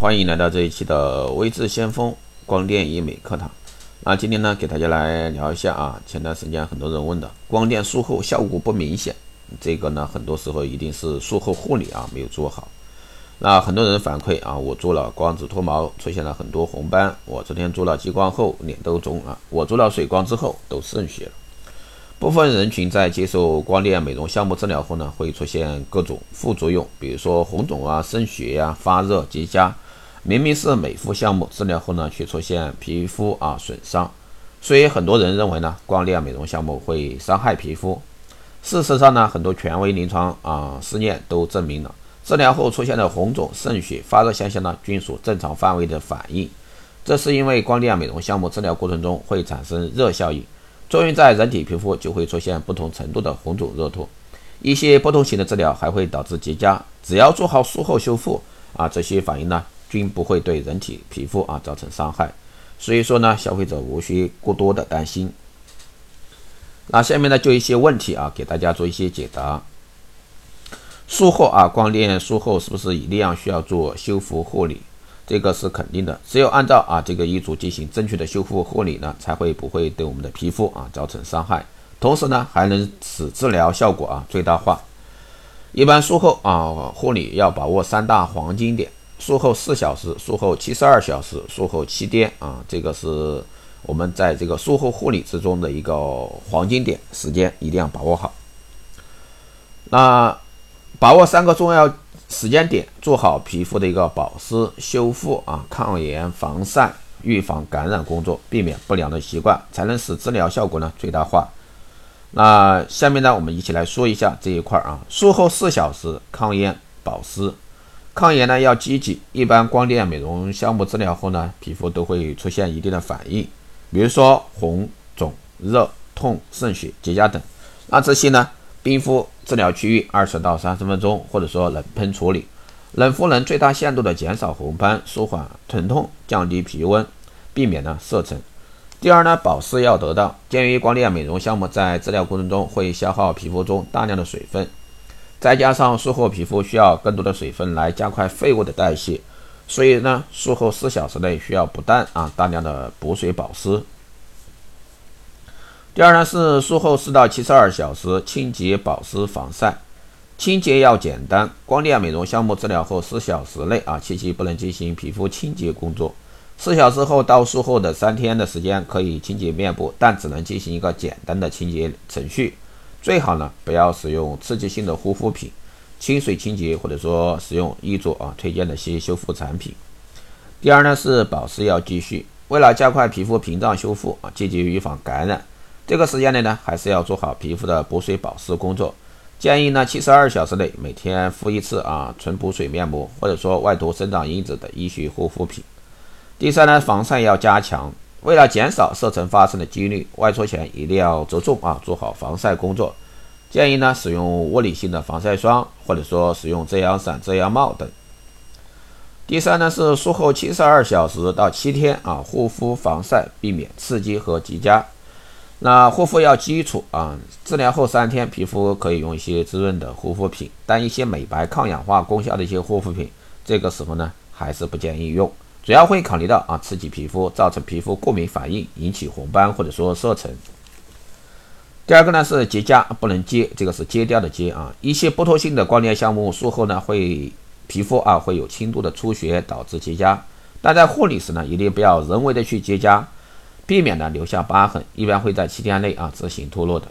欢迎来到这一期的微智先锋光电医美课堂。那今天呢，给大家来聊一下啊，前段时间很多人问的，光电术后效果不明显，这个呢，很多时候一定是术后护理啊没有做好。那很多人反馈啊，我做了光子脱毛，出现了很多红斑；我昨天做了激光后，脸都肿啊；我做了水光之后，都渗血了。部分人群在接受光电美容项目治疗后呢，会出现各种副作用，比如说红肿啊、渗血呀、发热、结痂。明明是美肤项目治疗后呢，却出现皮肤啊损伤。所以很多人认为呢，光电美容项目会伤害皮肤。事实上呢，很多权威临床啊试验都证明了，治疗后出现的红肿、渗血、发热现象呢，均属正常范围的反应。这是因为光电美容项目治疗过程中会产生热效应。作用在人体皮肤就会出现不同程度的红肿热痛，一些不同型的治疗还会导致结痂。只要做好术后修复啊，这些反应呢均不会对人体皮肤啊造成伤害。所以说呢，消费者无需过多的担心。那下面呢就一些问题啊，给大家做一些解答。术后啊，光电术后是不是一定要需要做修复护理？这个是肯定的，只有按照啊这个医嘱进行正确的修复护理呢，才会不会对我们的皮肤啊造成伤害，同时呢还能使治疗效果啊最大化。一般术后啊护理要把握三大黄金点：术后四小时、术后七十二小时、术后七天啊，这个是我们在这个术后护理之中的一个黄金点时间，一定要把握好。那把握三个重要。时间点做好皮肤的一个保湿、修复啊、抗炎、防晒、预防感染工作，避免不良的习惯，才能使治疗效果呢最大化。那下面呢，我们一起来说一下这一块啊。术后四小时抗炎保湿，抗炎呢要积极。一般光电美容项目治疗后呢，皮肤都会出现一定的反应，比如说红、肿、热、痛、渗血、结痂等。那这些呢？冰敷治疗区域二十到三十分钟，或者说冷喷处理，冷敷能最大限度的减少红斑，舒缓疼痛，降低皮温，避免呢色沉。第二呢，保湿要得当。鉴于光电美容项目在治疗过程中会消耗皮肤中大量的水分，再加上术后皮肤需要更多的水分来加快废物的代谢，所以呢，术后四小时内需要不断啊大量的补水保湿。第二呢是术后四到七十二小时清洁保湿防晒，清洁要简单。光电美容项目治疗后四小时内啊，切记不能进行皮肤清洁工作。四小时后到术后的三天的时间可以清洁面部，但只能进行一个简单的清洁程序。最好呢不要使用刺激性的护肤品，清水清洁或者说使用医嘱啊推荐的一些修复产品。第二呢是保湿要继续，为了加快皮肤屏障修复啊，积极预防感染。这个时间内呢，还是要做好皮肤的补水保湿工作。建议呢，七十二小时内每天敷一次啊纯补水面膜，或者说外涂生长因子的医学护肤品。第三呢，防晒要加强。为了减少色沉发生的几率，外出前一定要着重啊做好防晒工作。建议呢，使用物理性的防晒霜，或者说使用遮阳伞、遮阳帽等。第三呢，是术后七十二小时到七天啊护肤防晒，避免刺激和结痂。那护肤要基础啊，治疗后三天皮肤可以用一些滋润的护肤品，但一些美白、抗氧化功效的一些护肤品，这个时候呢还是不建议用，主要会考虑到啊刺激皮肤，造成皮肤过敏反应，引起红斑或者说色沉。第二个呢是结痂不能揭，这个是揭掉的揭啊，一些剥脱性的光电项目术后呢会皮肤啊会有轻度的出血，导致结痂，但在护理时呢一定不要人为的去结痂。避免呢留下疤痕，一般会在七天内啊自行脱落的。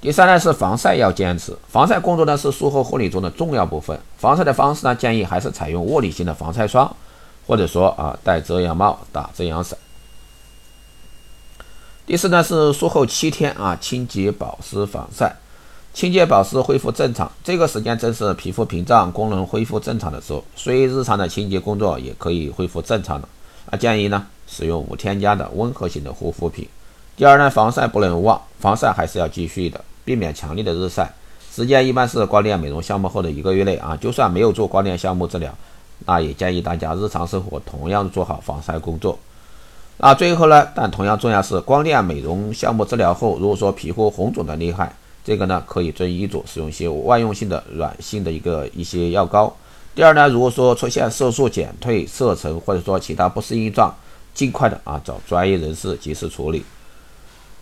第三呢是防晒要坚持，防晒工作呢是术后护理中的重要部分。防晒的方式呢建议还是采用物理性的防晒霜，或者说啊戴遮阳帽、打遮阳伞。第四呢是术后七天啊清洁保湿防晒，清洁保湿恢复正常，这个时间正是皮肤屏障功能恢复正常的时候，所以日常的清洁工作也可以恢复正常的。啊建议呢。使用无添加的温和型的护肤品。第二呢，防晒不能忘，防晒还是要继续的，避免强烈的日晒。时间一般是光电美容项目后的一个月内啊，就算没有做光电项目治疗，那也建议大家日常生活同样做好防晒工作。那最后呢，但同样重要是光电美容项目治疗后，如果说皮肤红肿的厉害，这个呢可以遵医嘱使用一些外用性的软性的一个一些药膏，第二呢，如果说出现色素减退、色沉或者说其他不适应状，尽快的啊找专业人士及时处理。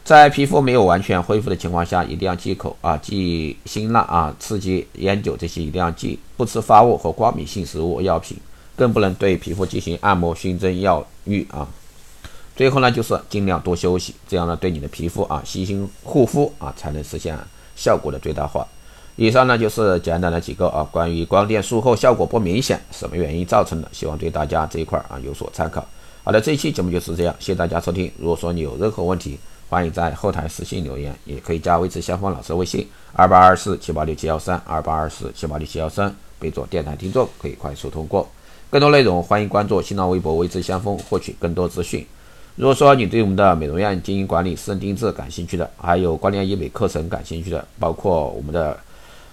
在皮肤没有完全恢复的情况下，一定要忌口啊，忌辛辣啊、刺激、烟酒这些一定要忌，不吃发物和光敏性食物、药品，更不能对皮肤进行按摩、熏蒸、药浴啊。最后呢，就是尽量多休息，这样呢，对你的皮肤啊细心护肤啊，才能实现效果的最大化。以上呢就是简单的几个啊关于光电术后效果不明显什么原因造成的，希望对大家这一块啊有所参考。好的，这一期节目就是这样，谢谢大家收听。如果说你有任何问题，欢迎在后台私信留言，也可以加微知先锋老师微信二八二四七八六七幺三二八二四七八六七幺三，备注电台听众，可以快速通过。更多内容欢迎关注新浪微博微知先锋，获取更多资讯。如果说你对我们的美容院经营管理、私人定制感兴趣的，还有光电医美课程感兴趣的，包括我们的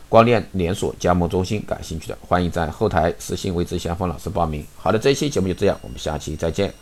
光电连锁加盟中心感兴趣的，欢迎在后台私信微知先锋老师报名。好的，这一期节目就这样，我们下期再见。